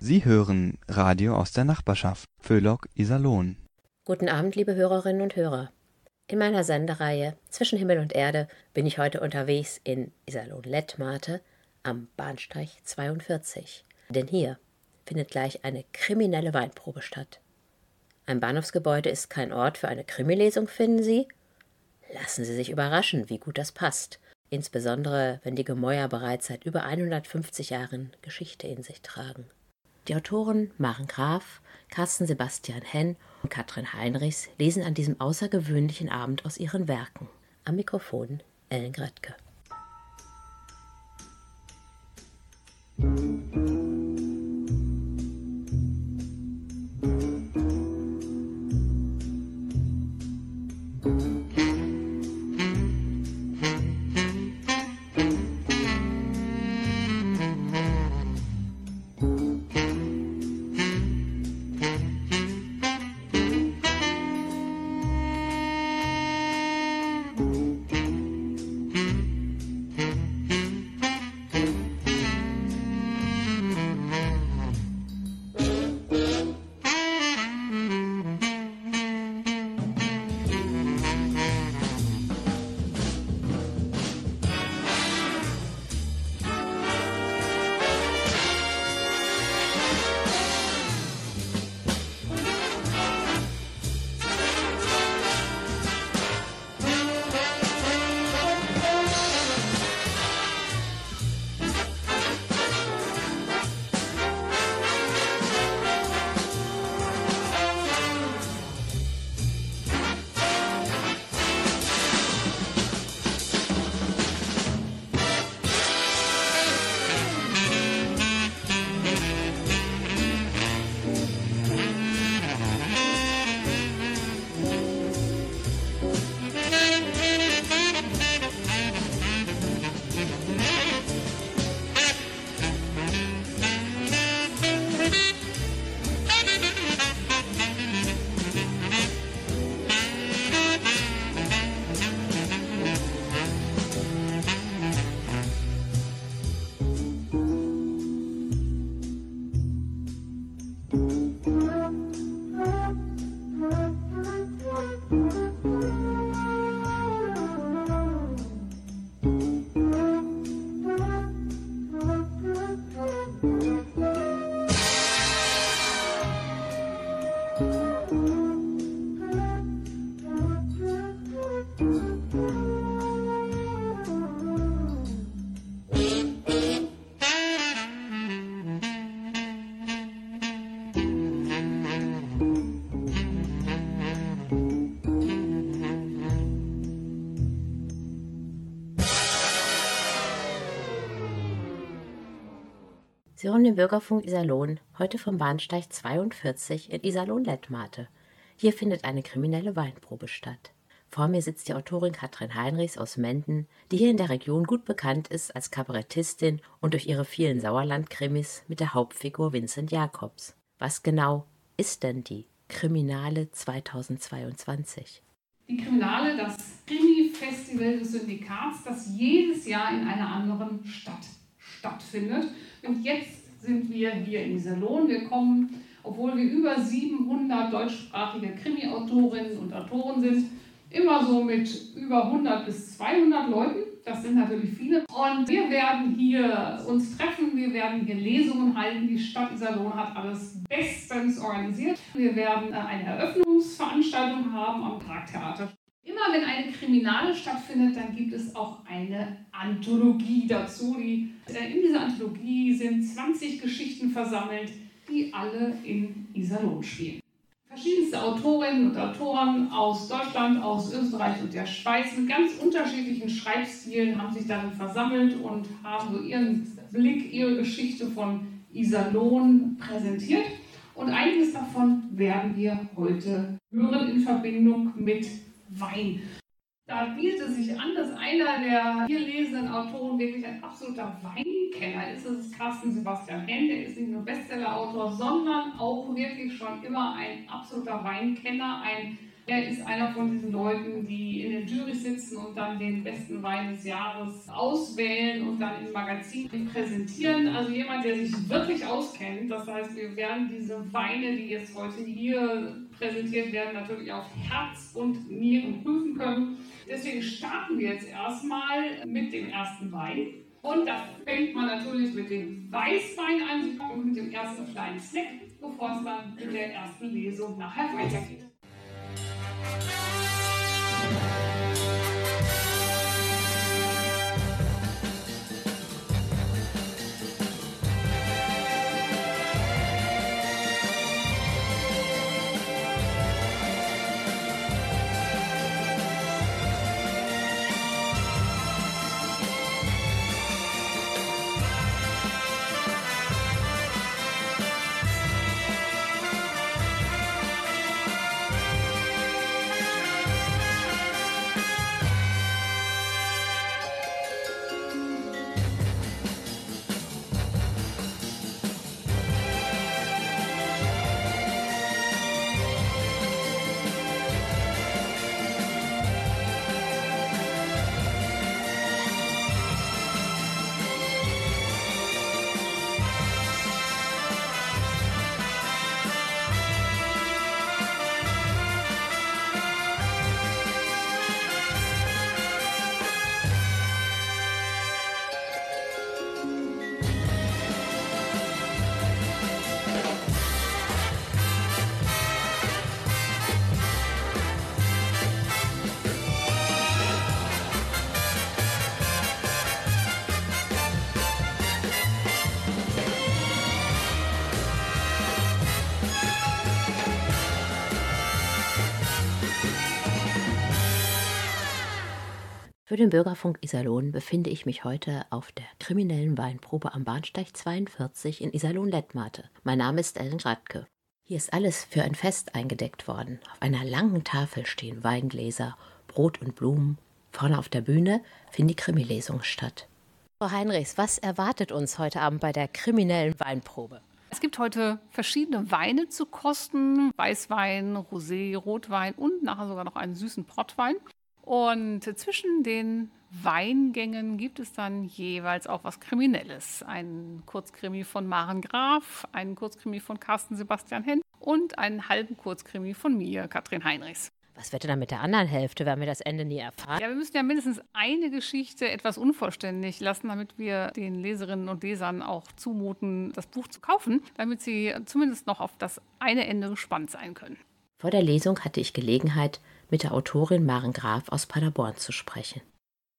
Sie hören Radio aus der Nachbarschaft Föhlock Iserlohn. Guten Abend, liebe Hörerinnen und Hörer. In meiner Sendereihe Zwischen Himmel und Erde bin ich heute unterwegs in Iserlohn-Lettmate am Bahnsteig 42. Denn hier findet gleich eine kriminelle Weinprobe statt. Ein Bahnhofsgebäude ist kein Ort für eine Krimilesung, finden Sie? Lassen Sie sich überraschen, wie gut das passt. Insbesondere, wenn die Gemäuer bereits seit über 150 Jahren Geschichte in sich tragen. Die Autoren Maren Graf, Carsten Sebastian Henn und Katrin Heinrichs lesen an diesem außergewöhnlichen Abend aus ihren Werken. Am Mikrofon Ellen Gretke. Sie hören den Bürgerfunk Iserlohn, heute vom Bahnsteig 42 in Iserlohn-Lettmate. Hier findet eine kriminelle Weinprobe statt. Vor mir sitzt die Autorin Katrin Heinrichs aus Menden, die hier in der Region gut bekannt ist als Kabarettistin und durch ihre vielen Sauerland-Krimis mit der Hauptfigur Vincent Jacobs. Was genau ist denn die Kriminale 2022? Die Kriminale, das Krimi-Festival des Syndikats, das jedes Jahr in einer anderen Stadt stattfindet. Und jetzt sind wir hier in Salon. Wir kommen, obwohl wir über 700 deutschsprachige Krimi-Autorinnen und Autoren sind, immer so mit über 100 bis 200 Leuten. Das sind natürlich viele. Und wir werden hier uns treffen, wir werden hier Lesungen halten. Die Stadt Iserlohn hat alles bestens organisiert. Wir werden eine Eröffnungsveranstaltung haben am Parktheater. Immer wenn eine Kriminale stattfindet, dann gibt es auch eine Anthologie dazu. Äh, in dieser Anthologie sind 20 Geschichten versammelt, die alle in Iserlohn spielen. Verschiedenste Autorinnen und Autoren aus Deutschland, aus Österreich und der Schweiz mit ganz unterschiedlichen Schreibstilen haben sich darin versammelt und haben so ihren Blick, ihre Geschichte von Iserlohn präsentiert. Und einiges davon werden wir heute hören in Verbindung mit Wein. Da bietet es sich an, dass einer der hier lesenden Autoren wirklich ein absoluter Weinkenner ist. Das ist Carsten Sebastian Henn. Der ist nicht nur Bestsellerautor, sondern auch wirklich schon immer ein absoluter Weinkenner, ein Er ist einer von diesen Leuten, die in den Jury sitzen und dann den besten Wein des Jahres auswählen und dann im Magazin präsentieren. Also jemand, der sich wirklich auskennt. Das heißt, wir werden diese Weine, die jetzt heute hier präsentiert werden, natürlich auf Herz und Nieren prüfen können. Deswegen starten wir jetzt erstmal mit dem ersten Wein. Und da fängt man natürlich mit dem Weißwein an mit dem ersten kleinen Snack, bevor es dann mit der ersten Lesung nachher weitergeht. Für den Bürgerfunk Iserlohn befinde ich mich heute auf der kriminellen Weinprobe am Bahnsteig 42 in Iserlohn-Lettmate. Mein Name ist Ellen Radke. Hier ist alles für ein Fest eingedeckt worden. Auf einer langen Tafel stehen Weingläser, Brot und Blumen. Vorne auf der Bühne finden die Krimilesungen statt. Frau Heinrichs, was erwartet uns heute Abend bei der kriminellen Weinprobe? Es gibt heute verschiedene Weine zu kosten: Weißwein, Rosé, Rotwein und nachher sogar noch einen süßen Portwein. Und zwischen den Weingängen gibt es dann jeweils auch was Kriminelles. Ein Kurzkrimi von Maren Graf, einen Kurzkrimi von Carsten Sebastian Henn und einen halben Kurzkrimi von mir, Katrin Heinrichs. Was wird denn dann mit der anderen Hälfte, werden wir das Ende nie erfahren? Ja, wir müssen ja mindestens eine Geschichte etwas unvollständig lassen, damit wir den Leserinnen und Lesern auch zumuten, das Buch zu kaufen, damit sie zumindest noch auf das eine Ende gespannt sein können. Vor der Lesung hatte ich Gelegenheit, mit der Autorin Maren Graf aus Paderborn zu sprechen.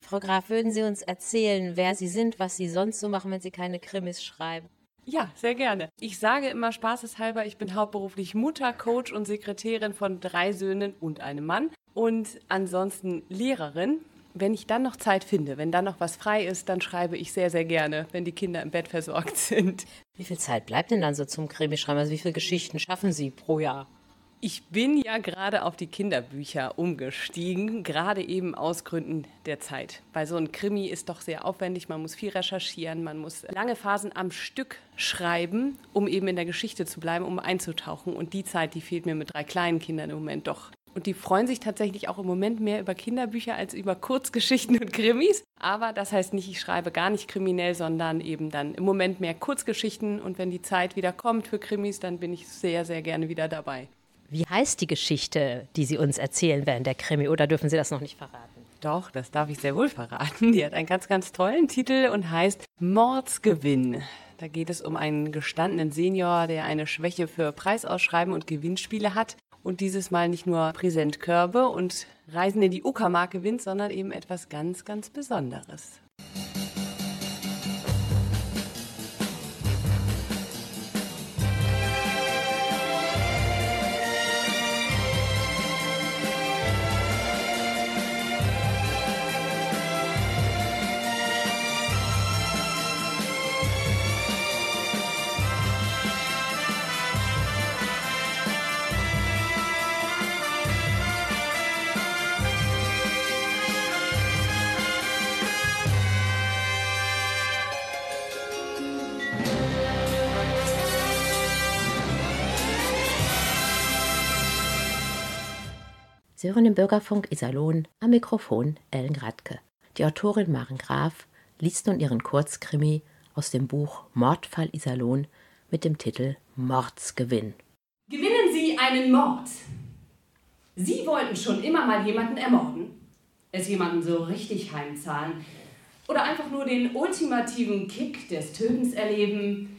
Frau Graf, würden Sie uns erzählen, wer Sie sind, was Sie sonst so machen, wenn Sie keine Krimis schreiben? Ja, sehr gerne. Ich sage immer spaßeshalber, ich bin hauptberuflich Mutter, Coach und Sekretärin von drei Söhnen und einem Mann und ansonsten Lehrerin. Wenn ich dann noch Zeit finde, wenn dann noch was frei ist, dann schreibe ich sehr, sehr gerne, wenn die Kinder im Bett versorgt sind. Wie viel Zeit bleibt denn dann so zum Krimischreiben? Also wie viele Geschichten schaffen Sie pro Jahr? Ich bin ja gerade auf die Kinderbücher umgestiegen, gerade eben aus Gründen der Zeit. Weil so ein Krimi ist doch sehr aufwendig, man muss viel recherchieren, man muss lange Phasen am Stück schreiben, um eben in der Geschichte zu bleiben, um einzutauchen. Und die Zeit, die fehlt mir mit drei kleinen Kindern im Moment doch. Und die freuen sich tatsächlich auch im Moment mehr über Kinderbücher als über Kurzgeschichten und Krimis. Aber das heißt nicht, ich schreibe gar nicht kriminell, sondern eben dann im Moment mehr Kurzgeschichten. Und wenn die Zeit wieder kommt für Krimis, dann bin ich sehr, sehr gerne wieder dabei. Wie heißt die Geschichte, die Sie uns erzählen werden, der Krimi, oder dürfen Sie das noch nicht verraten? Doch, das darf ich sehr wohl verraten. Die hat einen ganz, ganz tollen Titel und heißt Mordsgewinn. Da geht es um einen gestandenen Senior, der eine Schwäche für Preisausschreiben und Gewinnspiele hat und dieses Mal nicht nur Präsentkörbe und Reisen in die Uckermark gewinnt, sondern eben etwas ganz, ganz Besonderes. Sie hören den Bürgerfunk Iserlohn am Mikrofon Ellen Gradke. Die Autorin Maren Graf liest nun ihren Kurzkrimi aus dem Buch Mordfall Iserlohn mit dem Titel Mordsgewinn. Gewinnen Sie einen Mord. Sie wollten schon immer mal jemanden ermorden, es jemanden so richtig heimzahlen oder einfach nur den ultimativen Kick des Tötens erleben,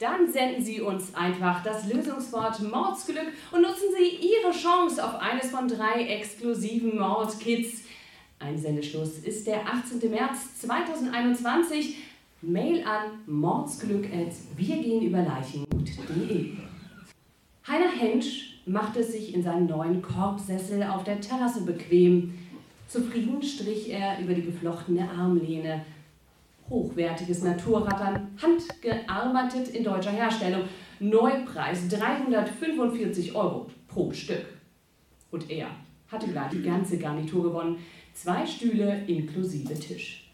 dann senden Sie uns einfach das Lösungswort Mordsglück und nutzen Sie Ihre Chance auf eines von drei exklusiven Mordkits. Einsendeschluss ist der 18. März 2021. Mail an mordsglück.wirgehenüberleichen.de Heiner Hensch macht es sich in seinem neuen Korbsessel auf der Terrasse bequem. Zufrieden strich er über die geflochtene Armlehne hochwertiges Naturrattern, handgearbeitet in deutscher Herstellung. Neupreis 345 Euro pro Stück. Und er hatte gleich die ganze Garnitur gewonnen. Zwei Stühle inklusive Tisch.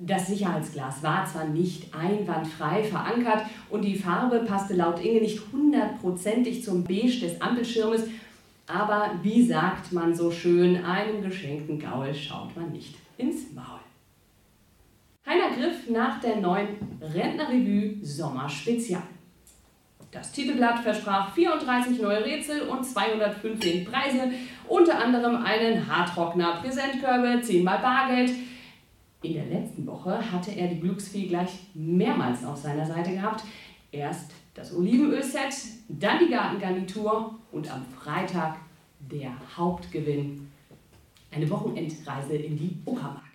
Das Sicherheitsglas war zwar nicht einwandfrei verankert und die Farbe passte laut Inge nicht hundertprozentig zum Beige des Ampelschirmes, aber wie sagt man so schön, einem geschenkten Gaul schaut man nicht ins Maul. Heiner griff nach der neuen Rentnerrevue Sommer Spezial. Das Titelblatt versprach 34 neue Rätsel und 215 Preise, unter anderem einen Haartrockner, Präsentkörbe, 10 mal Bargeld. In der letzten Woche hatte er die Glücksfee gleich mehrmals auf seiner Seite gehabt. Erst das Olivenöl-Set, dann die Gartengarnitur und am Freitag der Hauptgewinn. Eine Wochenendreise in die Uckermark.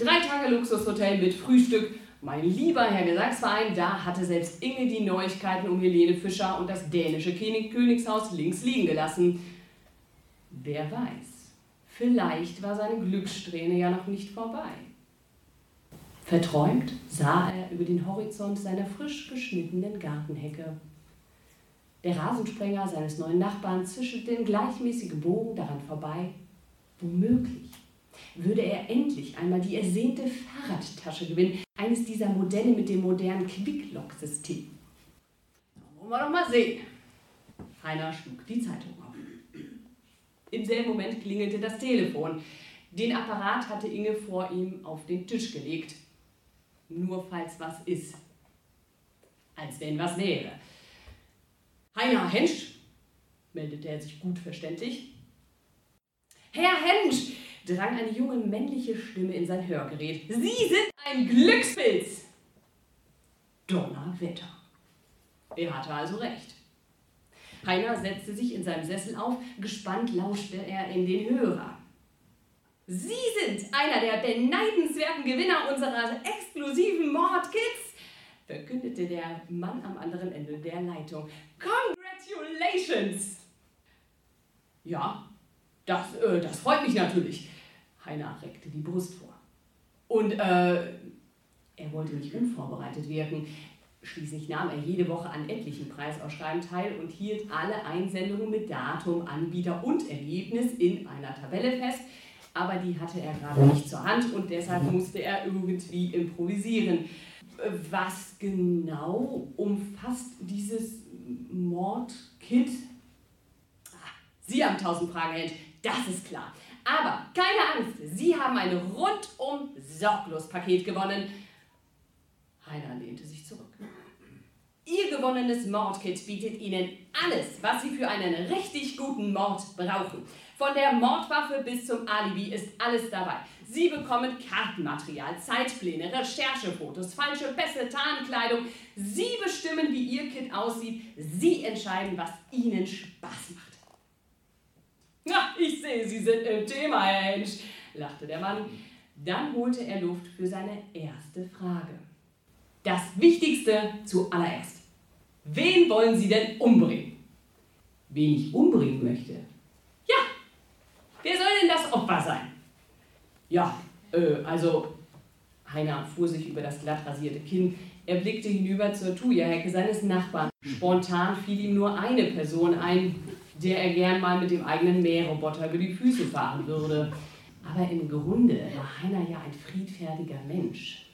Drei Tage Luxushotel mit Frühstück. Mein lieber Herr Gesangsverein, da hatte selbst Inge die Neuigkeiten um Helene Fischer und das dänische Königshaus links liegen gelassen. Wer weiß, vielleicht war seine Glückssträhne ja noch nicht vorbei. Verträumt sah er über den Horizont seiner frisch geschnittenen Gartenhecke. Der Rasensprenger seines neuen Nachbarn zischelte in gleichmäßigem Bogen daran vorbei. Womöglich würde er endlich einmal die ersehnte Fahrradtasche gewinnen. Eines dieser Modelle mit dem modernen Quicklock-System. Wollen wir doch mal sehen. Heiner schlug die Zeitung auf. Im selben Moment klingelte das Telefon. Den Apparat hatte Inge vor ihm auf den Tisch gelegt. Nur falls was ist. Als wenn was wäre. Heiner Hensch, meldete er sich gut verständlich. Herr Hensch, drang eine junge männliche Stimme in sein Hörgerät. Sie sind ein Glückspilz! Donnerwetter. Er hatte also recht. Heiner setzte sich in seinem Sessel auf, gespannt lauschte er in den Hörer. Sie sind einer der beneidenswerten Gewinner unserer exklusiven Mordkits, verkündete der Mann am anderen Ende der Leitung. Congratulations! Ja, das, äh, das freut mich natürlich. Heiner reckte die Brust vor. Und äh, er wollte nicht unvorbereitet wirken. Schließlich nahm er jede Woche an etlichen Preisausschreiben teil und hielt alle Einsendungen mit Datum, Anbieter und Ergebnis in einer Tabelle fest. Aber die hatte er gerade nicht zur Hand und deshalb musste er irgendwie improvisieren. Was genau umfasst dieses Mordkit? Ah, Sie haben tausend Fragen, Held. Das ist klar. Aber keine Angst, Sie haben ein rundum sorglos Paket gewonnen. Heiner lehnte sich zurück. Ihr gewonnenes Mordkit bietet Ihnen alles, was Sie für einen richtig guten Mord brauchen. Von der Mordwaffe bis zum Alibi ist alles dabei. Sie bekommen Kartenmaterial, Zeitpläne, Recherchefotos, falsche Pässe, Tarnkleidung. Sie bestimmen, wie Ihr Kit aussieht. Sie entscheiden, was Ihnen Spaß macht. Ich sehe, Sie sind im Thema, Herr Hensch, lachte der Mann. Dann holte er Luft für seine erste Frage. Das Wichtigste zuallererst. Wen wollen Sie denn umbringen? Wen ich umbringen möchte? Ja, wer soll denn das Opfer sein? Ja, äh, also, Heiner fuhr sich über das glatt rasierte Kinn. Er blickte hinüber zur Thuja-Hecke seines Nachbarn. Spontan fiel ihm nur eine Person ein, der er gern mal mit dem eigenen Mähroboter über die Füße fahren würde. Aber im Grunde war Heiner ja ein friedfertiger Mensch.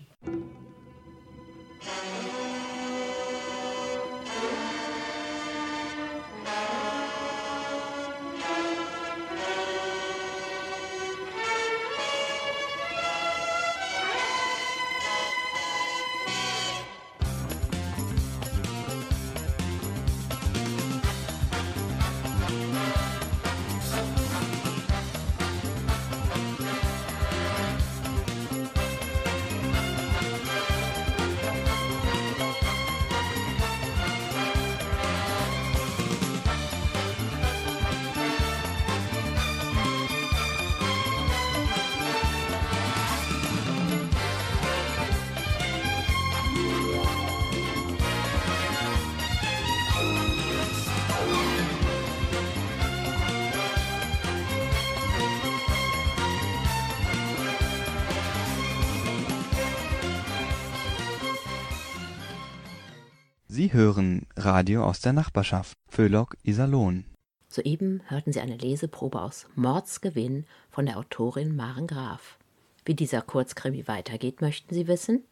Sie hören Radio aus der Nachbarschaft Föhlock Iserlohn. Soeben hörten Sie eine Leseprobe aus Mordsgewinn von der Autorin Maren Graf. Wie dieser Kurzkrimi weitergeht, möchten Sie wissen?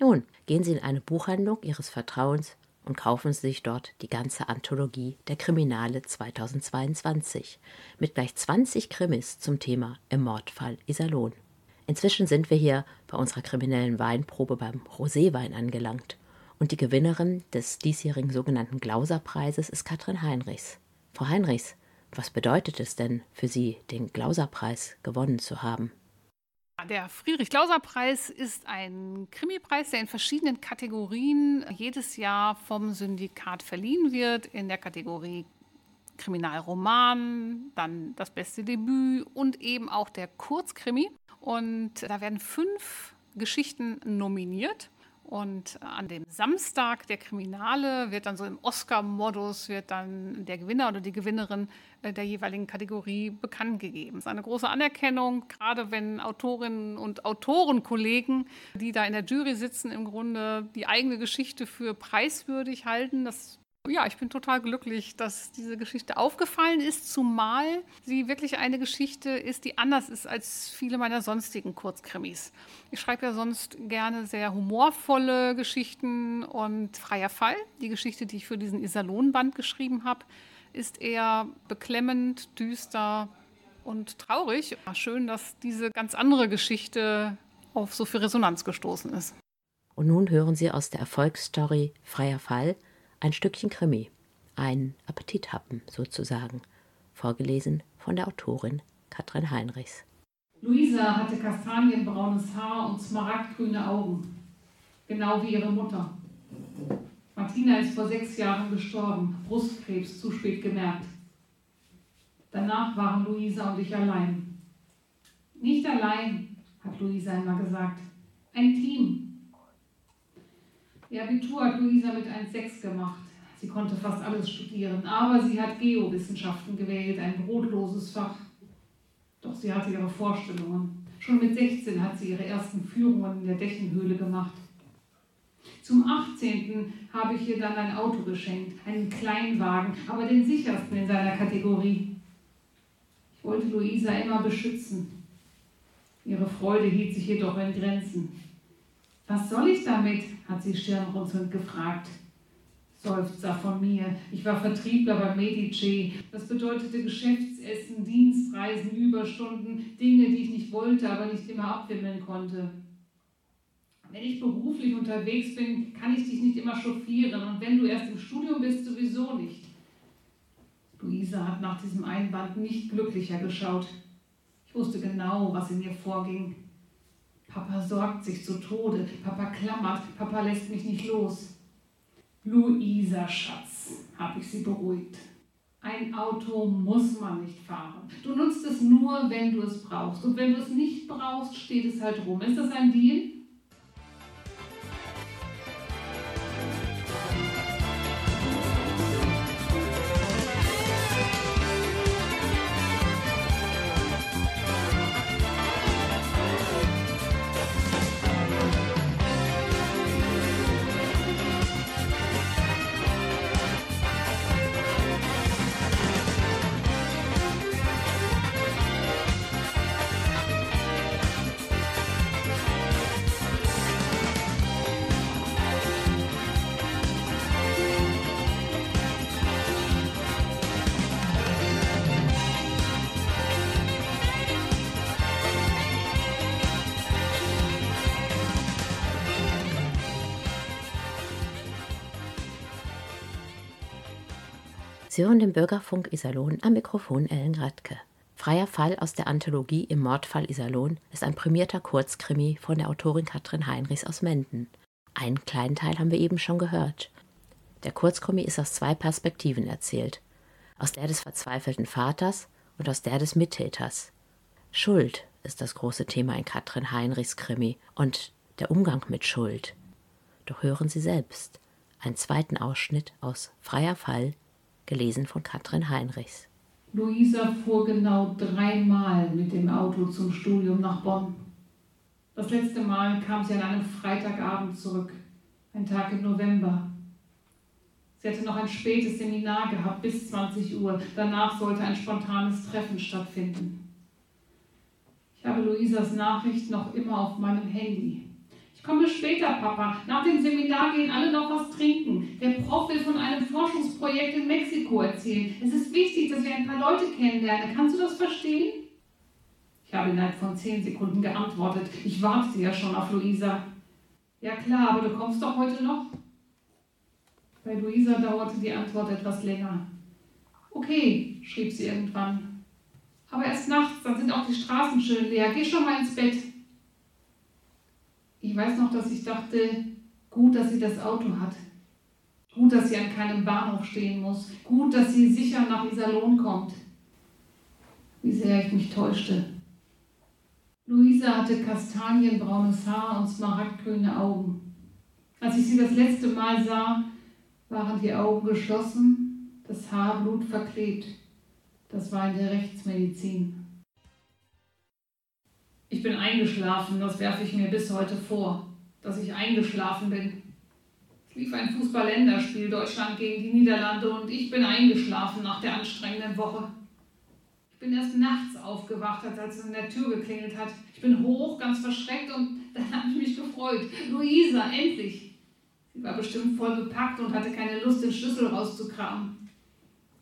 Nun, gehen Sie in eine Buchhandlung Ihres Vertrauens und kaufen Sie sich dort die ganze Anthologie der Kriminale 2022 mit gleich 20 Krimis zum Thema Im Mordfall Iserlohn. Inzwischen sind wir hier bei unserer kriminellen Weinprobe beim Roséwein angelangt und die Gewinnerin des diesjährigen sogenannten Glauserpreises ist Katrin Heinrichs. Frau Heinrichs, was bedeutet es denn für Sie, den Glauserpreis gewonnen zu haben? Der Friedrich-Glauser-Preis ist ein Krimipreis, der in verschiedenen Kategorien jedes Jahr vom Syndikat verliehen wird. In der Kategorie Kriminalroman, dann das beste Debüt und eben auch der Kurzkrimi. Und da werden fünf Geschichten nominiert. Und an dem Samstag der Kriminale wird dann so im Oscar-Modus wird dann der Gewinner oder die Gewinnerin äh, der jeweiligen Kategorie bekannt gegeben. Das ist eine große Anerkennung, gerade wenn Autorinnen und Autorenkollegen, die da in der Jury sitzen, im Grunde die eigene Geschichte für preiswürdig halten. Das ja, ich bin total glücklich, dass diese Geschichte aufgefallen ist, zumal sie wirklich eine Geschichte ist, die anders ist als viele meiner sonstigen Kurzkrimis. Ich schreibe ja sonst gerne sehr humorvolle Geschichten und Freier Fall, die Geschichte, die ich für diesen Iserlohn-Band geschrieben habe, ist eher beklemmend, düster und traurig. Schön, dass diese ganz andere Geschichte auf so viel Resonanz gestoßen ist. Und nun hören Sie aus der Erfolgsstory Freier Fall ein Stückchen Krimi, ein Appetithappen sozusagen, vorgelesen von der Autorin Katrin Heinrichs. Luisa hatte kastanienbraunes Haar und smaragdgrüne Augen, genau wie ihre Mutter. Martina ist vor sechs Jahren gestorben, Brustkrebs zu spät gemerkt. Danach waren Luisa und ich allein. Nicht allein, hat Luisa immer gesagt. Ein Team, Ihr Abitur hat Luisa mit 1,6 gemacht. Sie konnte fast alles studieren, aber sie hat Geowissenschaften gewählt, ein brotloses Fach. Doch sie hatte ihre Vorstellungen. Schon mit 16 hat sie ihre ersten Führungen in der Dächenhöhle gemacht. Zum 18. habe ich ihr dann ein Auto geschenkt, einen Kleinwagen, aber den sichersten in seiner Kategorie. Ich wollte Luisa immer beschützen. Ihre Freude hielt sich jedoch in Grenzen. Was soll ich damit? hat sie stirnrunzelnd gefragt. Seufzer von mir. Ich war Vertriebler bei Medici. Das bedeutete Geschäftsessen, Dienstreisen, Überstunden, Dinge, die ich nicht wollte, aber nicht immer abwimmeln konnte. Wenn ich beruflich unterwegs bin, kann ich dich nicht immer chauffieren und wenn du erst im Studium bist, sowieso nicht. Luisa hat nach diesem Einband nicht glücklicher geschaut. Ich wusste genau, was in ihr vorging. Papa sorgt sich zu Tode, Papa klammert, Papa lässt mich nicht los. Luisa, Schatz, habe ich sie beruhigt. Ein Auto muss man nicht fahren. Du nutzt es nur, wenn du es brauchst. Und wenn du es nicht brauchst, steht es halt rum. Ist das ein Deal? Sie hören den Bürgerfunk Iserlohn am Mikrofon Ellen Radke. Freier Fall aus der Anthologie Im Mordfall Iserlohn ist ein prämierter Kurzkrimi von der Autorin Katrin Heinrichs aus Menden. Einen kleinen Teil haben wir eben schon gehört. Der Kurzkrimi ist aus zwei Perspektiven erzählt. Aus der des verzweifelten Vaters und aus der des Mittäters. Schuld ist das große Thema in Katrin Heinrichs Krimi und der Umgang mit Schuld. Doch hören Sie selbst einen zweiten Ausschnitt aus Freier Fall gelesen von Katrin Heinrichs. Luisa fuhr genau dreimal mit dem Auto zum Studium nach Bonn. Das letzte Mal kam sie an einem Freitagabend zurück, ein Tag im November. Sie hatte noch ein spätes Seminar gehabt, bis 20 Uhr. Danach sollte ein spontanes Treffen stattfinden. Ich habe Luisas Nachricht noch immer auf meinem Handy. Ich komme später, Papa. Nach dem Seminar gehen alle noch was trinken. Der Prof will von einem Forschungsprojekt in Mexiko erzählen. Es ist wichtig, dass wir ein paar Leute kennenlernen. Kannst du das verstehen? Ich habe innerhalb von zehn Sekunden geantwortet. Ich wartete ja schon auf Luisa. Ja klar, aber du kommst doch heute noch? Bei Luisa dauerte die Antwort etwas länger. Okay, schrieb sie irgendwann. Aber erst nachts, dann sind auch die Straßen schön leer. Geh schon mal ins Bett. Ich weiß noch, dass ich dachte, gut, dass sie das Auto hat. Gut, dass sie an keinem Bahnhof stehen muss. Gut, dass sie sicher nach Iserlohn kommt. Wie sehr ich mich täuschte. Luisa hatte kastanienbraunes Haar und smaragdgrüne Augen. Als ich sie das letzte Mal sah, waren die Augen geschlossen, das Haar blutverklebt. Das war in der Rechtsmedizin. Ich bin eingeschlafen, das werfe ich mir bis heute vor, dass ich eingeschlafen bin. Es lief ein Fußball-Länderspiel Deutschland gegen die Niederlande und ich bin eingeschlafen nach der anstrengenden Woche. Ich bin erst nachts aufgewacht, als es an der Tür geklingelt hat. Ich bin hoch, ganz verschreckt und dann habe ich mich gefreut. Luisa, endlich! Sie war bestimmt voll bepackt und hatte keine Lust, den Schlüssel rauszukramen.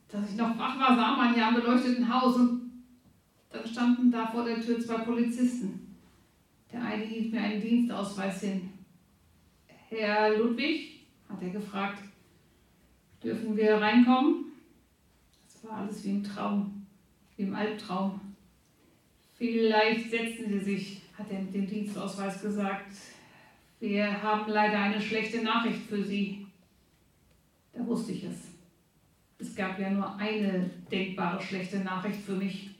Dass ich noch wach war, sah man ja am beleuchteten Haus und dann standen da vor der Tür zwei Polizisten. Der eine hielt mir einen Dienstausweis hin. Herr Ludwig, hat er gefragt, dürfen wir reinkommen? Das war alles wie im Traum, wie im Albtraum. Vielleicht setzen Sie sich, hat er mit dem Dienstausweis gesagt. Wir haben leider eine schlechte Nachricht für Sie. Da wusste ich es. Es gab ja nur eine denkbare schlechte Nachricht für mich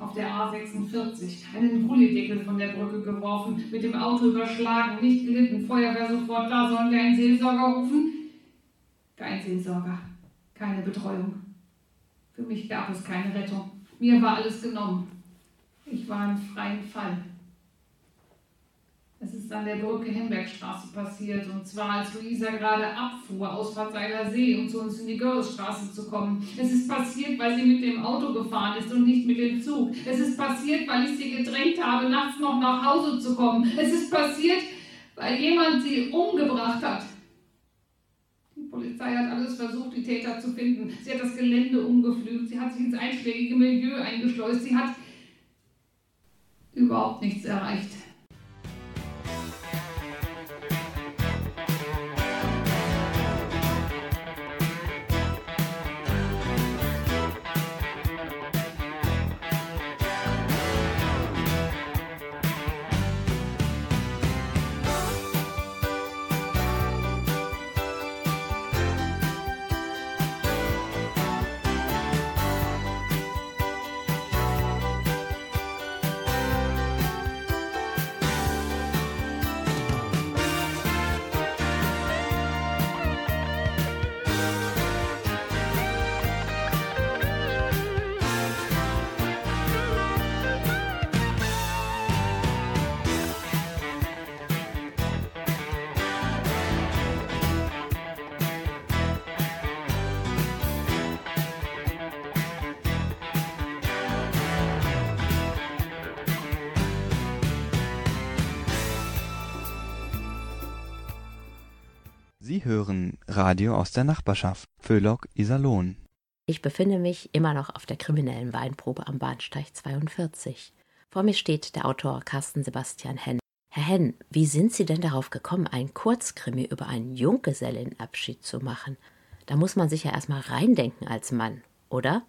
auf der A46, einen Gullideckel von der Brücke geworfen, mit dem Auto überschlagen, nicht gelitten, Feuerwehr sofort da, sollen wir einen Seelsorger rufen? Kein Seelsorger, keine Betreuung. Für mich gab es keine Rettung. Mir war alles genommen. Ich war im freien Fall. Ist an der Brücke Hembergstraße passiert, und zwar als Luisa gerade abfuhr aus Verzeiler See, um zu uns in die Görresstraße zu kommen. Es ist passiert, weil sie mit dem Auto gefahren ist und nicht mit dem Zug. Es ist passiert, weil ich sie gedrängt habe, nachts noch nach Hause zu kommen. Es ist passiert, weil jemand sie umgebracht hat. Die Polizei hat alles versucht, die Täter zu finden. Sie hat das Gelände umgepflügt, sie hat sich ins einschlägige Milieu eingeschleust, sie hat überhaupt nichts erreicht. Sie hören Radio aus der Nachbarschaft. Föhlock Iserlohn. Ich befinde mich immer noch auf der kriminellen Weinprobe am Bahnsteig 42. Vor mir steht der Autor Carsten Sebastian Henn. Herr Henn, wie sind Sie denn darauf gekommen, ein Kurzkrimi über einen Junggesellenabschied zu machen? Da muss man sich ja erstmal reindenken als Mann, oder?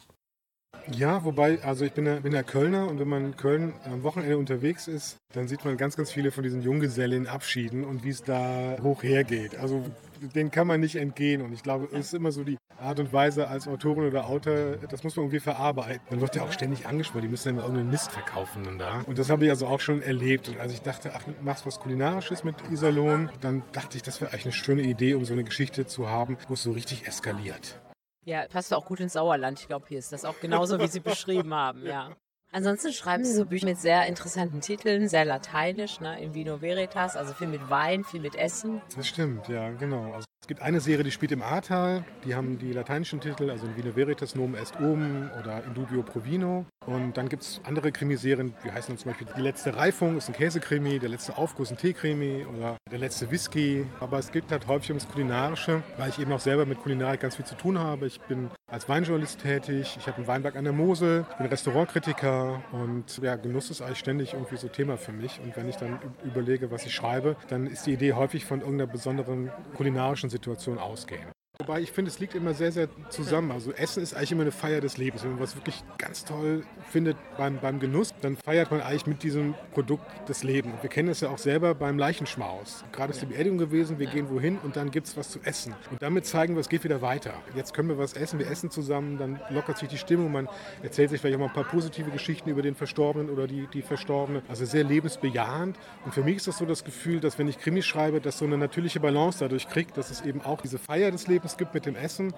Ja, wobei, also ich bin ja, bin ja Kölner und wenn man in Köln am Wochenende unterwegs ist, dann sieht man ganz, ganz viele von diesen Junggesellenabschieden und wie es da hoch hergeht. Also den kann man nicht entgehen und ich glaube, es ist immer so die Art und Weise als Autorin oder Autor, das muss man irgendwie verarbeiten. Man wird ja auch ständig angesprochen, die müssen ja immer irgendeinen Mist verkaufen dann da. Und das habe ich also auch schon erlebt. Und als ich dachte, ach, machst was Kulinarisches mit Iserlohn, dann dachte ich, das wäre eigentlich eine schöne Idee, um so eine Geschichte zu haben, wo es so richtig eskaliert. Ja, passt auch gut ins Sauerland. Ich glaube, hier ist das auch genauso, wie Sie beschrieben haben, ja. Ansonsten schreiben Sie so Bücher mit sehr interessanten Titeln, sehr lateinisch, ne, in Vino Veritas, also viel mit Wein, viel mit Essen. Das stimmt, ja, genau. Also Es gibt eine Serie, die spielt im Ahrtal. Die haben die lateinischen Titel, also in Vino Veritas Nomen Est Oben oder In Dubio Provino. Und dann gibt es andere Krimiserien, die heißen zum Beispiel Die letzte Reifung ist ein Käsekrimi, Der letzte Aufguss ein Teekrimi oder Der letzte Whisky. Aber es geht halt häufig ums Kulinarische, weil ich eben auch selber mit Kulinarik ganz viel zu tun habe. Ich bin als Weinjournalist tätig, ich habe einen Weinberg an der Mosel, ich bin Restaurantkritiker und ja, Genuss ist eigentlich ständig irgendwie so Thema für mich. Und wenn ich dann überlege, was ich schreibe, dann ist die Idee häufig von irgendeiner besonderen kulinarischen Situation ausgehen. Wobei ich finde, es liegt immer sehr, sehr zusammen. Also Essen ist eigentlich immer eine Feier des Lebens. Wenn man was wirklich ganz toll findet beim, beim Genuss, dann feiert man eigentlich mit diesem Produkt des Lebens. Wir kennen es ja auch selber beim Leichenschmaus. Gerade ist die Beerdigung gewesen, wir gehen wohin und dann gibt es was zu essen. Und damit zeigen wir, es geht wieder weiter. Jetzt können wir was essen, wir essen zusammen, dann lockert sich die Stimmung, man erzählt sich vielleicht auch mal ein paar positive Geschichten über den Verstorbenen oder die, die Verstorbene. Also sehr lebensbejahend. Und für mich ist das so das Gefühl, dass wenn ich Krimis schreibe, dass so eine natürliche Balance dadurch kriegt, dass es eben auch diese Feier des Lebens gibt mit dem Essen.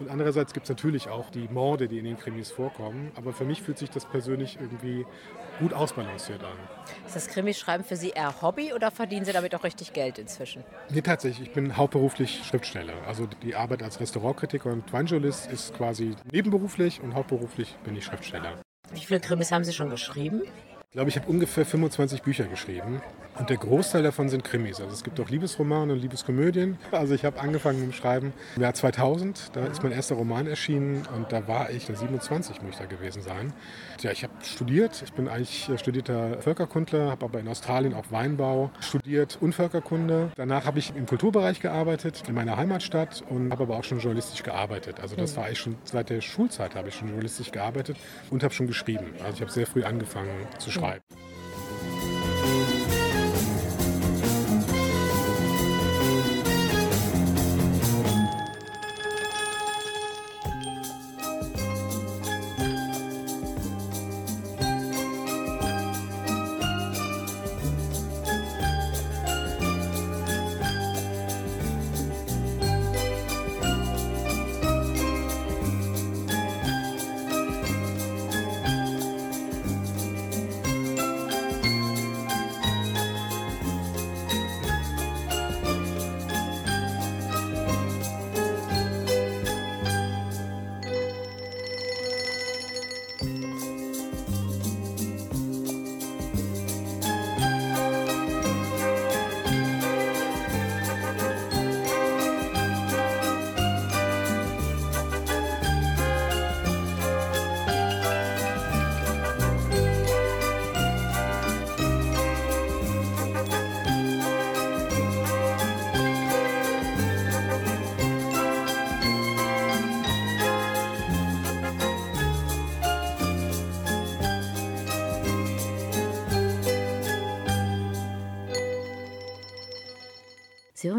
Und andererseits gibt es natürlich auch die Morde, die in den Krimis vorkommen. Aber für mich fühlt sich das persönlich irgendwie gut ausbalanciert an. Ist das Krimischreiben für Sie eher Hobby oder verdienen Sie damit auch richtig Geld inzwischen? Nee, tatsächlich. Ich bin hauptberuflich Schriftsteller. Also die Arbeit als Restaurantkritiker und Weinjournalist ist quasi nebenberuflich und hauptberuflich bin ich Schriftsteller. Wie viele Krimis haben Sie schon geschrieben? Ich glaube, ich habe ungefähr 25 Bücher geschrieben und der Großteil davon sind Krimis. Also es gibt auch Liebesromane und Liebeskomödien. Also ich habe angefangen mit dem Schreiben im Jahr 2000. Da ist mein erster Roman erschienen und da war ich, 27 muss ich da gewesen sein. Ja, ich habe studiert. Ich bin eigentlich studierter Völkerkundler, habe aber in Australien auch Weinbau studiert und Völkerkunde. Danach habe ich im Kulturbereich gearbeitet in meiner Heimatstadt und habe aber auch schon journalistisch gearbeitet. Also das war eigentlich schon seit der Schulzeit habe ich schon journalistisch gearbeitet und habe schon geschrieben. Also ich habe sehr früh angefangen zu schreiben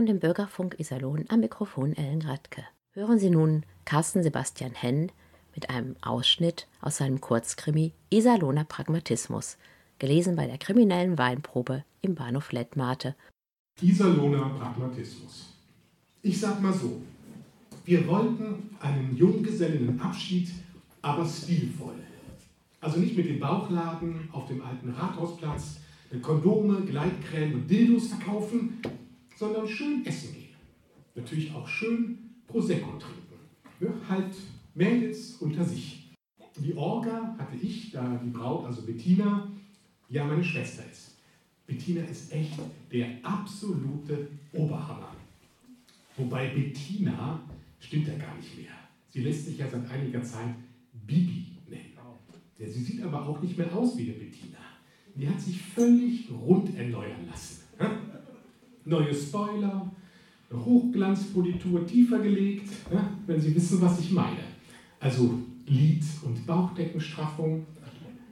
hören den Bürgerfunk Iserlohn am Mikrofon Ellen Radke. Hören Sie nun Carsten Sebastian Henn mit einem Ausschnitt aus seinem Kurzkrimi Iserlohner Pragmatismus, gelesen bei der kriminellen Weinprobe im Bahnhof Lettmate. Iserlohner Pragmatismus. Ich sag mal so, wir wollten einen Junggesellinnenabschied, aber stilvoll. Also nicht mit den Bauchladen auf dem alten Rathausplatz, Kondome, Gleitcreme und Dildos verkaufen, sondern schön essen gehen. Natürlich auch schön Prosecco trinken. Ja, halt Mädels unter sich. Die Orga hatte ich, da die Braut, also Bettina, ja meine Schwester ist. Bettina ist echt der absolute Oberhammer. Wobei Bettina stimmt ja gar nicht mehr. Sie lässt sich ja seit einiger Zeit Bibi nennen. Ja, sie sieht aber auch nicht mehr aus wie der Bettina. Die hat sich völlig rund erneuern lassen neue Spoiler, eine Hochglanzpolitur tiefer gelegt, ja, wenn Sie wissen, was ich meine. Also Lid- und Bauchdeckenstraffung,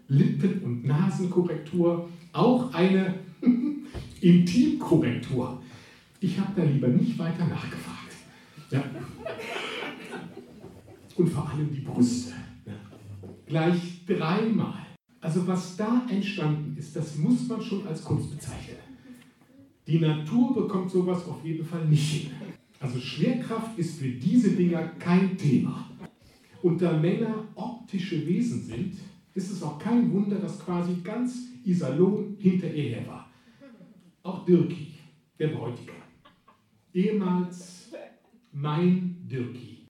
Lippen- und Nasenkorrektur, auch eine Intimkorrektur. Ich habe da lieber nicht weiter nachgefragt. Ja. Und vor allem die Brüste. Ja. Gleich dreimal. Also was da entstanden ist, das muss man schon als Kunst bezeichnen. Die Natur bekommt sowas auf jeden Fall nicht hin. Also Schwerkraft ist für diese Dinger kein Thema. Und da Männer optische Wesen sind, ist es auch kein Wunder, dass quasi ganz Iserlohn hinter ihr her war. Auch Dirki, der Bräutigam. Ehemals mein Dirki,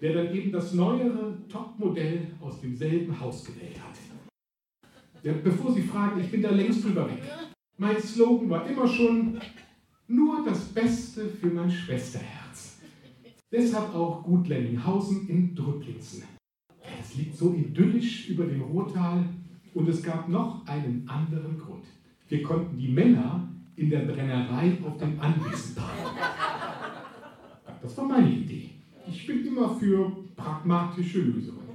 der dann eben das neuere Topmodell aus demselben Haus gewählt hat. Ja, bevor Sie fragen, ich bin da längst drüber weg. Mein Slogan war immer schon nur das Beste für mein Schwesterherz. Deshalb auch Gut Lenninghausen in Drüpplingsen. Es liegt so idyllisch über dem Ruhrtal und es gab noch einen anderen Grund. Wir konnten die Männer in der Brennerei auf dem Anwesen paaren. Das war meine Idee. Ich bin immer für pragmatische Lösungen.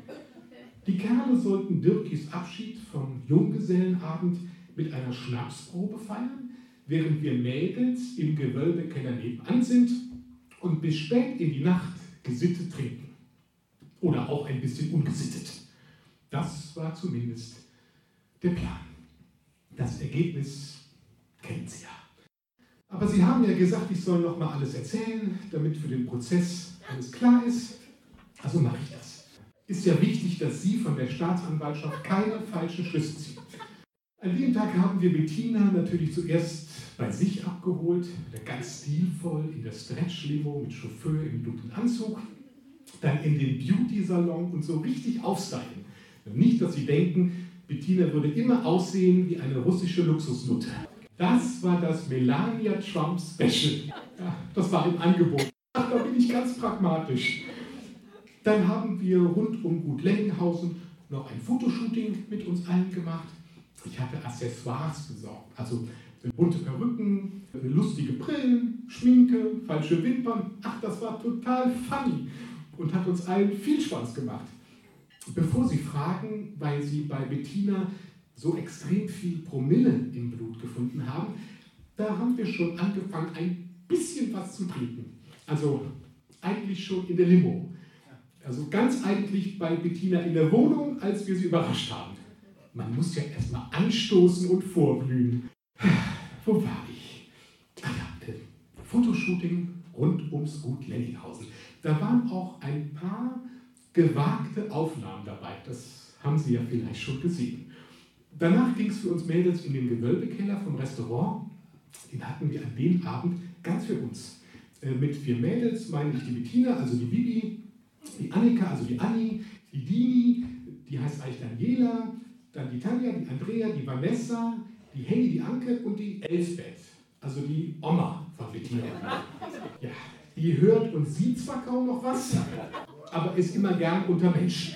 Die Kerle sollten Dirkis Abschied vom Junggesellenabend mit einer Schnapsprobe feiern, während wir Mädels im Gewölbekeller nebenan sind und bis spät in die Nacht gesittet trinken. Oder auch ein bisschen ungesittet. Das war zumindest der Plan. Das Ergebnis kennen Sie ja. Aber Sie haben ja gesagt, ich soll noch mal alles erzählen, damit für den Prozess alles klar ist. Also mache ich das. Ist ja wichtig, dass Sie von der Staatsanwaltschaft keine falschen Schlüsse ziehen. An dem Tag haben wir Bettina natürlich zuerst bei sich abgeholt, ganz stilvoll in der Stretch-Limo mit Chauffeur im dunklen Anzug, dann in den Beauty-Salon und so richtig aufstylen. Nicht, dass Sie denken, Bettina würde immer aussehen wie eine russische Luxusnutte. Das war das Melania Trump Special. Ja, das war im Angebot. Ach, da bin ich ganz pragmatisch. Dann haben wir rund um Gut Lengenhausen noch ein Fotoshooting mit uns allen gemacht. Ich hatte Accessoires besorgt, also bunte Perücken, lustige Brillen, Schminke, falsche Wimpern. Ach, das war total funny und hat uns allen viel Spaß gemacht. Bevor Sie fragen, weil Sie bei Bettina so extrem viel Promille im Blut gefunden haben, da haben wir schon angefangen, ein bisschen was zu trinken. Also eigentlich schon in der Limo. Also ganz eigentlich bei Bettina in der Wohnung, als wir sie überrascht haben. Man muss ja erstmal anstoßen und vorblühen. Wo war ich? Ah ja, Fotoshooting rund ums Gut Lenninghausen. Da waren auch ein paar gewagte Aufnahmen dabei. Das haben Sie ja vielleicht schon gesehen. Danach ging es für uns Mädels in den Gewölbekeller vom Restaurant. Den hatten wir an dem Abend ganz für uns. Äh, mit vier Mädels meine ich die Bettina, also die Bibi, die Annika, also die Anni, die Dini, die heißt eigentlich Daniela, dann die Tanja, die Andrea, die Vanessa, die Henny, die Anke und die Elsbeth, also die Oma von Bettina. Ja, die hört und sieht zwar kaum noch was, aber ist immer gern unter Menschen.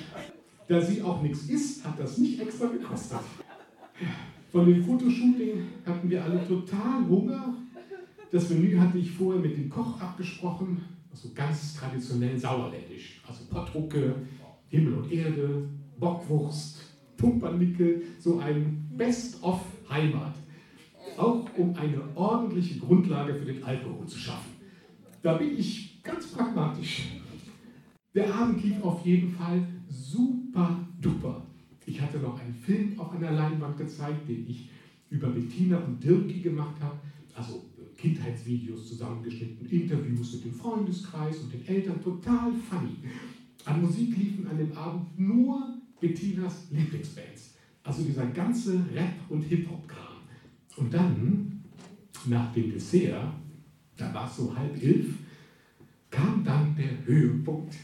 Da sie auch nichts isst, hat das nicht extra gekostet. Von dem Fotoshooting hatten wir alle total Hunger. Das Menü hatte ich vorher mit dem Koch abgesprochen, also ganz traditionell sauerländisch. Also Pottrucke, Himmel und Erde, Bockwurst, Pumpernickel, so ein Best-of Heimat. Auch um eine ordentliche Grundlage für den Alkohol zu schaffen. Da bin ich ganz pragmatisch. Der Abend lief auf jeden Fall super duper. Ich hatte noch einen Film auf einer Leinwand gezeigt, den ich über Bettina und Dirki gemacht habe. Also Kindheitsvideos zusammengeschnitten, Interviews mit dem Freundeskreis und den Eltern, total funny. An Musik liefen an dem Abend nur Bettinas Lieblingsbands. Also dieser ganze Rap- und Hip-Hop-Kram. Und dann, nach dem Dessert, da war es so halb elf, kam dann der Höhepunkt.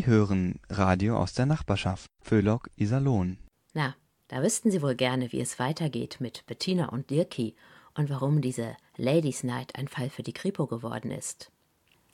Sie hören Radio aus der Nachbarschaft, Föhlock Iserlohn. Na, da wüssten Sie wohl gerne, wie es weitergeht mit Bettina und Dirki und warum diese Ladies Night ein Fall für die Kripo geworden ist.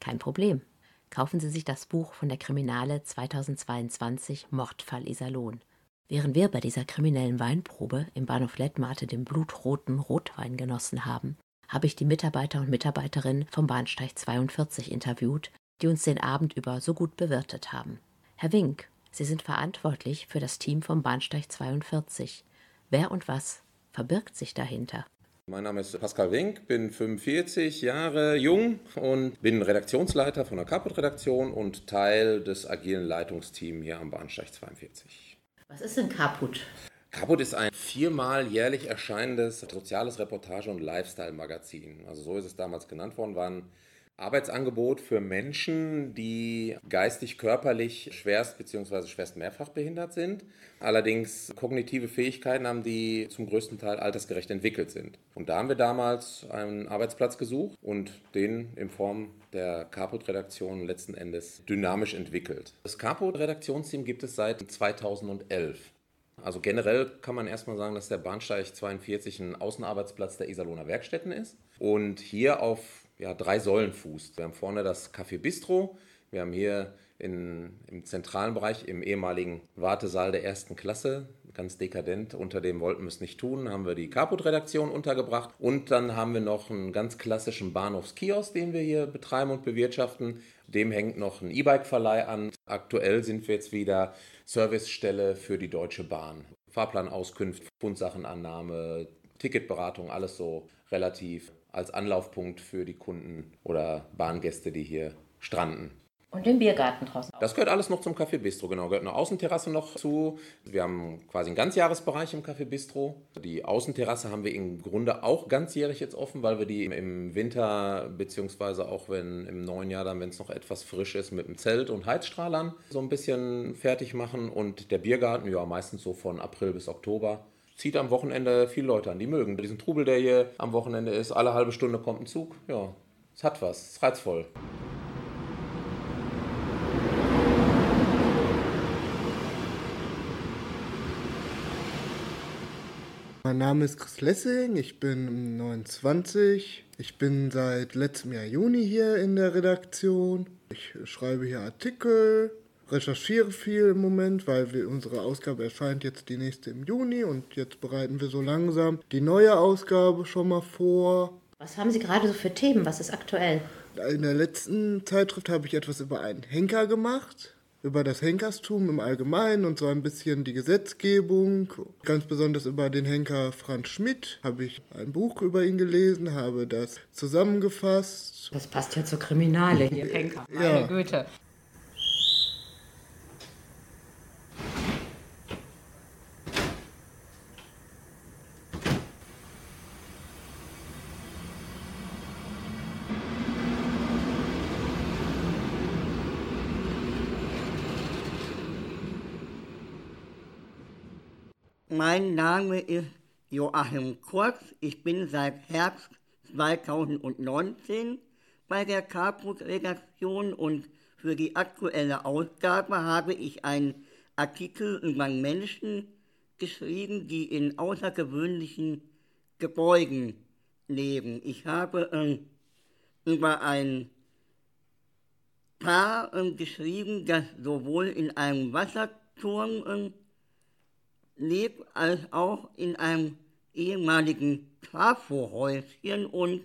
Kein Problem. Kaufen Sie sich das Buch von der Kriminale 2022 Mordfall Iserlohn. Während wir bei dieser kriminellen Weinprobe im Bahnhof Lettmate den blutroten Rotwein genossen haben, habe ich die Mitarbeiter und Mitarbeiterinnen vom Bahnsteig 42 interviewt, die uns den Abend über so gut bewirtet haben. Herr Wink, Sie sind verantwortlich für das Team vom Bahnsteig 42. Wer und was verbirgt sich dahinter? Mein Name ist Pascal Wink, bin 45 Jahre jung und bin Redaktionsleiter von der Caput-Redaktion und Teil des agilen Leitungsteams hier am Bahnsteig 42. Was ist denn Caput? Caput ist ein viermal jährlich erscheinendes soziales Reportage- und Lifestyle-Magazin. Also so ist es damals genannt worden, war ein Arbeitsangebot für Menschen, die geistig, körperlich schwerst bzw. schwerst mehrfach behindert sind, allerdings kognitive Fähigkeiten haben, die zum größten Teil altersgerecht entwickelt sind. Und da haben wir damals einen Arbeitsplatz gesucht und den in Form der Caput-Redaktion letzten Endes dynamisch entwickelt. Das Caput-Redaktionsteam gibt es seit 2011. Also generell kann man erstmal sagen, dass der Bahnsteig 42 ein Außenarbeitsplatz der Iserlohner Werkstätten ist und hier auf ja, drei Säulen fußt. Wir haben vorne das Café Bistro, wir haben hier in, im zentralen Bereich, im ehemaligen Wartesaal der ersten Klasse, ganz dekadent, unter dem wollten wir es nicht tun, haben wir die Caput-Redaktion untergebracht. Und dann haben wir noch einen ganz klassischen Bahnhofskiosk, den wir hier betreiben und bewirtschaften. Dem hängt noch ein E-Bike-Verleih an. Aktuell sind wir jetzt wieder Servicestelle für die Deutsche Bahn. Fahrplanauskunft, Fundsachenannahme, Ticketberatung, alles so relativ als Anlaufpunkt für die Kunden oder Bahngäste, die hier stranden. Und den Biergarten draußen. Das gehört alles noch zum Café Bistro, genau. Gehört eine Außenterrasse noch zu. Wir haben quasi einen Ganzjahresbereich im Café Bistro. Die Außenterrasse haben wir im Grunde auch ganzjährig jetzt offen, weil wir die im Winter, beziehungsweise auch wenn im neuen Jahr dann, wenn es noch etwas frisch ist, mit dem Zelt und Heizstrahlern so ein bisschen fertig machen. Und der Biergarten, ja, meistens so von April bis Oktober zieht am Wochenende viele Leute an. Die mögen diesen Trubel, der hier am Wochenende ist. Alle halbe Stunde kommt ein Zug. Ja, es hat was. Es ist reizvoll. Mein Name ist Chris Lessing, ich bin 29. Ich bin seit letztem Jahr Juni hier in der Redaktion. Ich schreibe hier Artikel, recherchiere viel im Moment, weil wir, unsere Ausgabe erscheint jetzt die nächste im Juni und jetzt bereiten wir so langsam die neue Ausgabe schon mal vor. Was haben Sie gerade so für Themen? Was ist aktuell? In der letzten Zeitschrift habe ich etwas über einen Henker gemacht, über das Henkerstum im Allgemeinen und so ein bisschen die Gesetzgebung. Ganz besonders über den Henker Franz Schmidt habe ich ein Buch über ihn gelesen, habe das zusammengefasst. Das passt ja zur Kriminale hier, Henker. Meine Ja. Güte. Mein Name ist Joachim Kurz. Ich bin seit Herbst 2019 bei der Caput-Redaktion und für die aktuelle Ausgabe habe ich einen Artikel über Menschen geschrieben, die in außergewöhnlichen Gebäuden leben. Ich habe äh, über ein Paar äh, geschrieben, das sowohl in einem Wasserturm äh, lebt als auch in einem ehemaligen Trafohäuschen und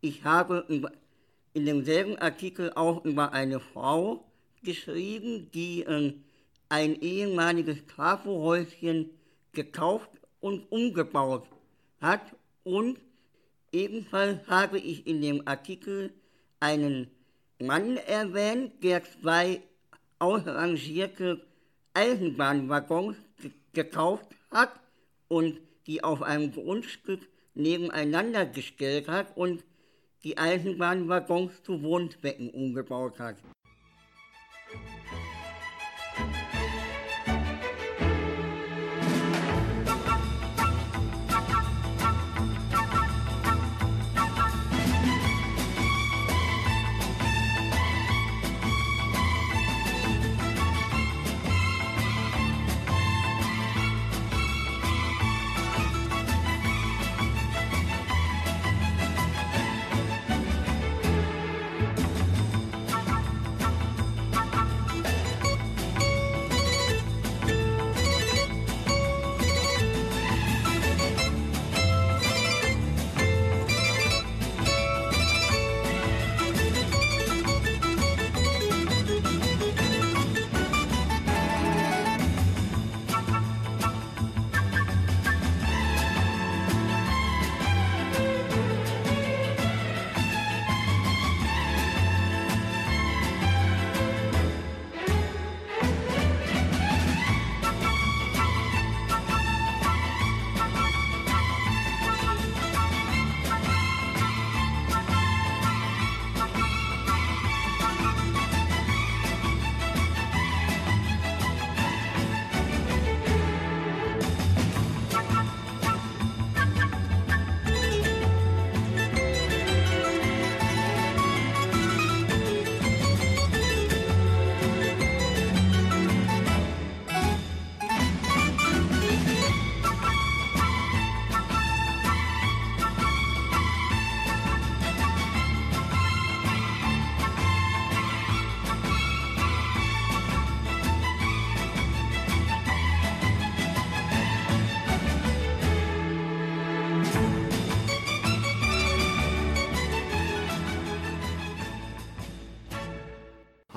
ich habe in demselben Artikel auch über eine Frau geschrieben, die äh, ein ehemaliges Trafohäuschen gekauft und umgebaut hat und ebenfalls habe ich in dem Artikel einen Mann erwähnt, der zwei ausrangierte Eisenbahnwaggons gekauft hat und die auf einem Grundstück nebeneinander gestellt hat und die Eisenbahnwaggons zu Wohnzwecken umgebaut hat.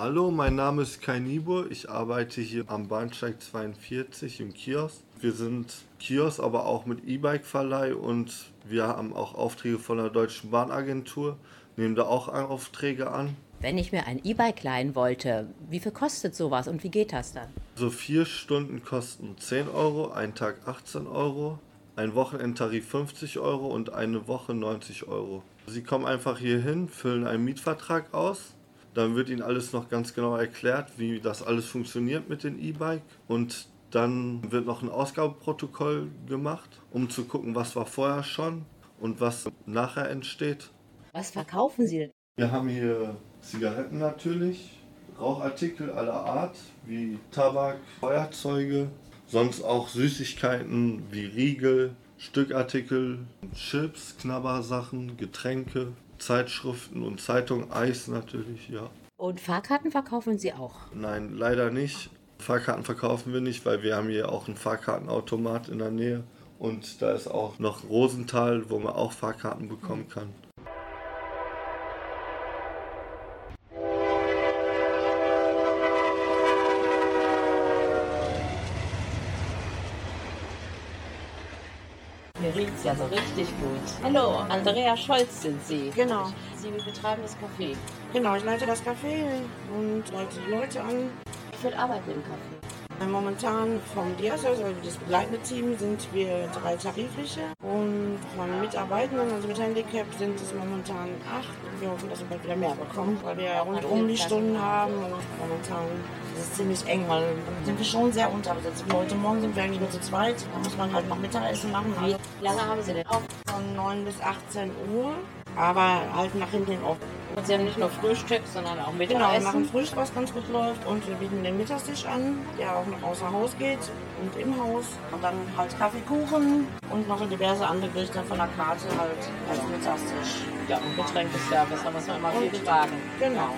Hallo, mein Name ist Kai Niebuhr. Ich arbeite hier am Bahnsteig 42 im Kiosk. Wir sind Kiosk, aber auch mit E-Bike-Verleih und wir haben auch Aufträge von der Deutschen Bahnagentur, nehmen da auch Aufträge an. Wenn ich mir ein E-Bike leihen wollte, wie viel kostet sowas und wie geht das dann? So vier Stunden kosten 10 Euro, ein Tag 18 Euro, ein Wochenendtarif 50 Euro und eine Woche 90 Euro. Sie kommen einfach hier hin, füllen einen Mietvertrag aus dann wird Ihnen alles noch ganz genau erklärt, wie das alles funktioniert mit dem E-Bike. Und dann wird noch ein Ausgabeprotokoll gemacht, um zu gucken, was war vorher schon und was nachher entsteht. Was verkaufen Sie denn? Wir haben hier Zigaretten natürlich, Rauchartikel aller Art, wie Tabak, Feuerzeuge, sonst auch Süßigkeiten wie Riegel, Stückartikel, Chips, Knabbersachen, Getränke, Zeitschriften und Zeitungen, Eis natürlich, ja. Und Fahrkarten verkaufen Sie auch? Nein, leider nicht. Fahrkarten verkaufen wir nicht, weil wir haben hier auch einen Fahrkartenautomat in der Nähe. Und da ist auch noch Rosenthal, wo man auch Fahrkarten bekommen kann. Ja so richtig gut. Hallo, Andrea Scholz sind Sie. Genau. Sie betreiben das Café. Genau, ich leite das Café und leite die Leute an. Wie viel arbeiten im Café? Momentan vom DIAS, also das begleitende Team, sind wir drei tarifliche und von Mitarbeitenden, also mit Handicap, sind es momentan acht. Wir hoffen, dass wir bald wieder mehr bekommen, weil wir ja rundum die Stunden haben und momentan ist es ziemlich eng, weil sind wir schon sehr unterbesetzt. Heute Morgen sind wir eigentlich nur zu zweit, da muss man halt noch Mittagessen machen. Wie lange haben Sie denn? Von 9 bis 18 Uhr, aber halt nach hinten offen. Und Sie haben nicht nur Frühstück, sondern auch Genau, Mittagessen? wir machen Frühstück, was ganz gut läuft und wir bieten den Mittagstisch an, der auch noch außer Haus geht und im Haus. Und dann halt Kaffee, Kuchen und noch diverse andere Gerichte von der Karte halt als Mittagstisch. Ja, und Getränkeservice, da muss man immer viel Und- fragen. Genau.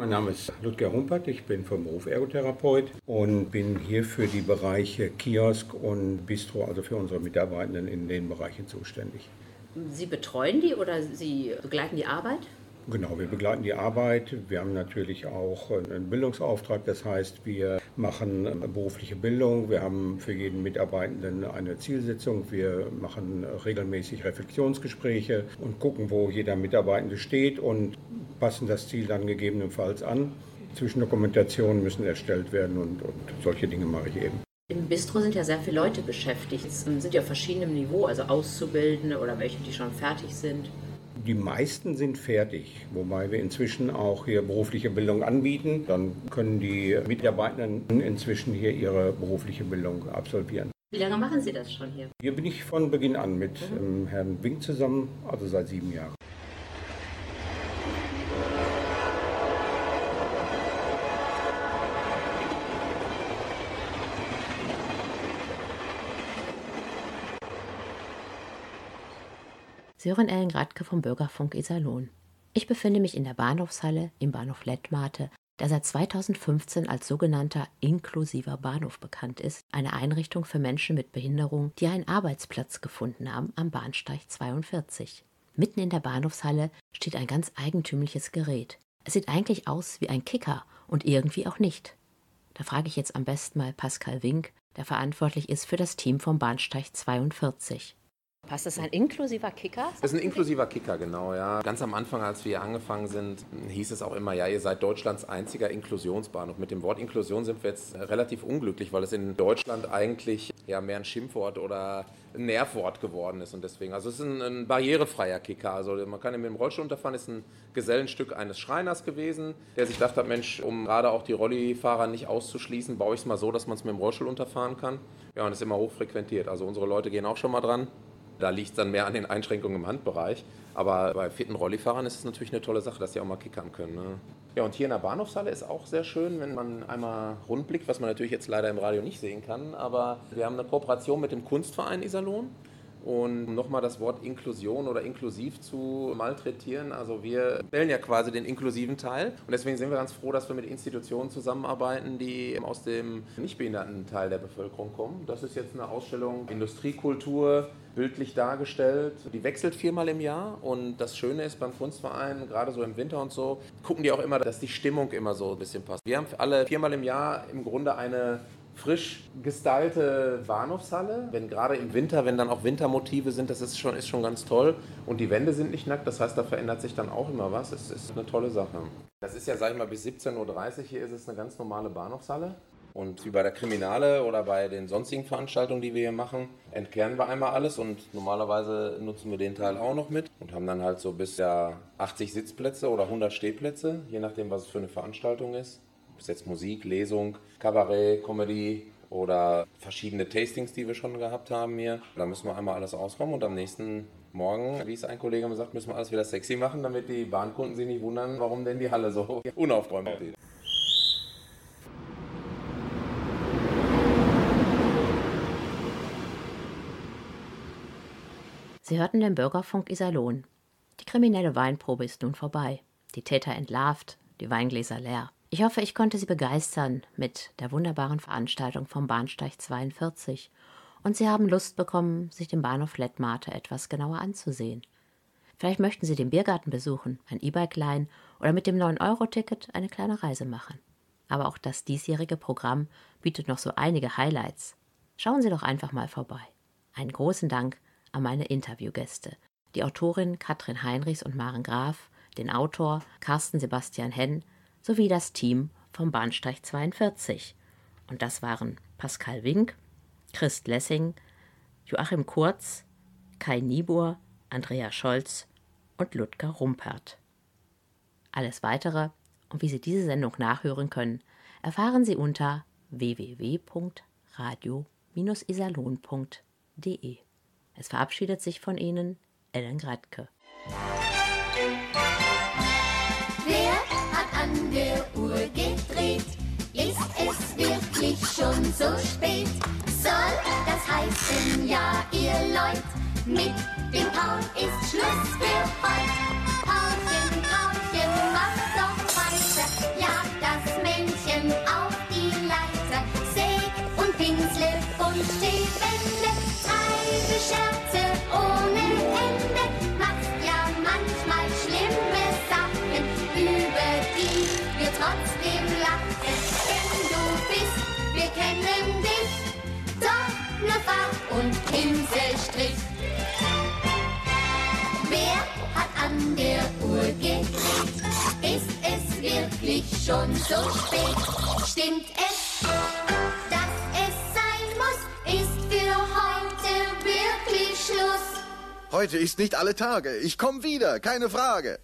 Mein Name ist Ludger Humpert, ich bin vom Beruf Ergotherapeut und bin hier für die Bereiche Kiosk und Bistro, also für unsere Mitarbeitenden in den Bereichen zuständig. Sie betreuen die oder Sie begleiten die Arbeit? Genau, wir begleiten die Arbeit. Wir haben natürlich auch einen Bildungsauftrag, das heißt, wir machen berufliche Bildung. Wir haben für jeden Mitarbeitenden eine Zielsetzung. Wir machen regelmäßig Reflexionsgespräche und gucken, wo jeder Mitarbeitende steht und passen das Ziel dann gegebenenfalls an. Zwischendokumentationen müssen erstellt werden und, und solche Dinge mache ich eben. Im Bistro sind ja sehr viele Leute beschäftigt. Es sind ja auf verschiedenem Niveau, also Auszubildende oder welche, die schon fertig sind. Die meisten sind fertig, wobei wir inzwischen auch hier berufliche Bildung anbieten. Dann können die Mitarbeitenden inzwischen hier ihre berufliche Bildung absolvieren. Wie lange machen Sie das schon hier? Hier bin ich von Beginn an mit ähm, Herrn Wink zusammen, also seit sieben Jahren. Sie hören Ellen Gradke vom Bürgerfunk Iserlohn. Ich befinde mich in der Bahnhofshalle im Bahnhof Lettmate, der seit 2015 als sogenannter inklusiver Bahnhof bekannt ist, eine Einrichtung für Menschen mit Behinderung, die einen Arbeitsplatz gefunden haben am Bahnsteig 42. Mitten in der Bahnhofshalle steht ein ganz eigentümliches Gerät. Es sieht eigentlich aus wie ein Kicker und irgendwie auch nicht. Da frage ich jetzt am besten mal Pascal Wink, der verantwortlich ist für das Team vom Bahnsteig 42. Passt das ein inklusiver Kicker? Das ist ein inklusiver Kicker, genau, ja. Ganz am Anfang, als wir angefangen sind, hieß es auch immer, ja, ihr seid Deutschlands einziger Inklusionsbahnhof. Mit dem Wort Inklusion sind wir jetzt relativ unglücklich, weil es in Deutschland eigentlich ja mehr ein Schimpfwort oder ein Nervwort geworden ist und deswegen, also es ist ein, ein barrierefreier Kicker. Also man kann mit dem Rollstuhl unterfahren, ist ein Gesellenstück eines Schreiners gewesen, der sich dachte, Mensch, um gerade auch die Rollifahrer nicht auszuschließen, baue ich es mal so, dass man es mit dem Rollstuhl unterfahren kann. Ja, und ist immer hochfrequentiert. Also unsere Leute gehen auch schon mal dran. Da liegt es dann mehr an den Einschränkungen im Handbereich. Aber bei vierten Rollifahrern ist es natürlich eine tolle Sache, dass die auch mal kickern können. Ne? Ja, und hier in der Bahnhofshalle ist auch sehr schön, wenn man einmal rundblickt, was man natürlich jetzt leider im Radio nicht sehen kann. Aber wir haben eine Kooperation mit dem Kunstverein Iserlohn. Und um nochmal das Wort Inklusion oder inklusiv zu malträtieren, also wir stellen ja quasi den inklusiven Teil. Und deswegen sind wir ganz froh, dass wir mit Institutionen zusammenarbeiten, die aus dem nicht behinderten Teil der Bevölkerung kommen. Das ist jetzt eine Ausstellung Industriekultur, bildlich dargestellt. Die wechselt viermal im Jahr und das Schöne ist beim Kunstverein, gerade so im Winter und so, gucken die auch immer, dass die Stimmung immer so ein bisschen passt. Wir haben alle viermal im Jahr im Grunde eine frisch gestylte Bahnhofshalle. Wenn gerade im Winter, wenn dann auch Wintermotive sind, das ist schon, ist schon ganz toll. Und die Wände sind nicht nackt, das heißt, da verändert sich dann auch immer was. Es ist eine tolle Sache. Das ist ja, sag ich mal, bis 17.30 Uhr hier ist es eine ganz normale Bahnhofshalle. Und wie bei der Kriminale oder bei den sonstigen Veranstaltungen, die wir hier machen, entkernen wir einmal alles und normalerweise nutzen wir den Teil auch noch mit und haben dann halt so bis ja 80 Sitzplätze oder 100 Stehplätze, je nachdem, was es für eine Veranstaltung ist. Bis jetzt Musik, Lesung, Kabarett, Comedy oder verschiedene Tastings, die wir schon gehabt haben hier. Da müssen wir einmal alles ausräumen und am nächsten Morgen, wie es ein Kollege mir sagt, müssen wir alles wieder sexy machen, damit die Bahnkunden sich nicht wundern, warum denn die Halle so unaufgeräumt ist. Sie hörten den Bürgerfunk Iserlohn. Die kriminelle Weinprobe ist nun vorbei. Die Täter entlarvt, die Weingläser leer. Ich hoffe, ich konnte Sie begeistern mit der wunderbaren Veranstaltung vom Bahnsteig 42 und Sie haben Lust bekommen, sich den Bahnhof Lettmate etwas genauer anzusehen. Vielleicht möchten Sie den Biergarten besuchen, ein E-Bike leihen oder mit dem 9-Euro-Ticket eine kleine Reise machen. Aber auch das diesjährige Programm bietet noch so einige Highlights. Schauen Sie doch einfach mal vorbei. Einen großen Dank an meine Interviewgäste, die Autorin Katrin Heinrichs und Maren Graf, den Autor Carsten Sebastian Henn sowie das Team vom Bahnsteig 42. Und das waren Pascal Wink, Christ Lessing, Joachim Kurz, Kai Niebuhr, Andrea Scholz und Ludger Rumpert. Alles weitere und wie Sie diese Sendung nachhören können, erfahren Sie unter www.radio-isalon.de. Es verabschiedet sich von Ihnen Ellen Gradke. Wer hat an der Uhr gedreht? Ist es wirklich schon so spät? Soll das heißen, ja, ihr Leut, mit dem Paul ist Schluss für heut. Paulchen, Paulchen, und Pinselstrich. Wer hat an der Uhr gedreht? Ist es wirklich schon so spät? Stimmt es, heute ist nicht alle Tage. Ich komme wieder, keine Frage.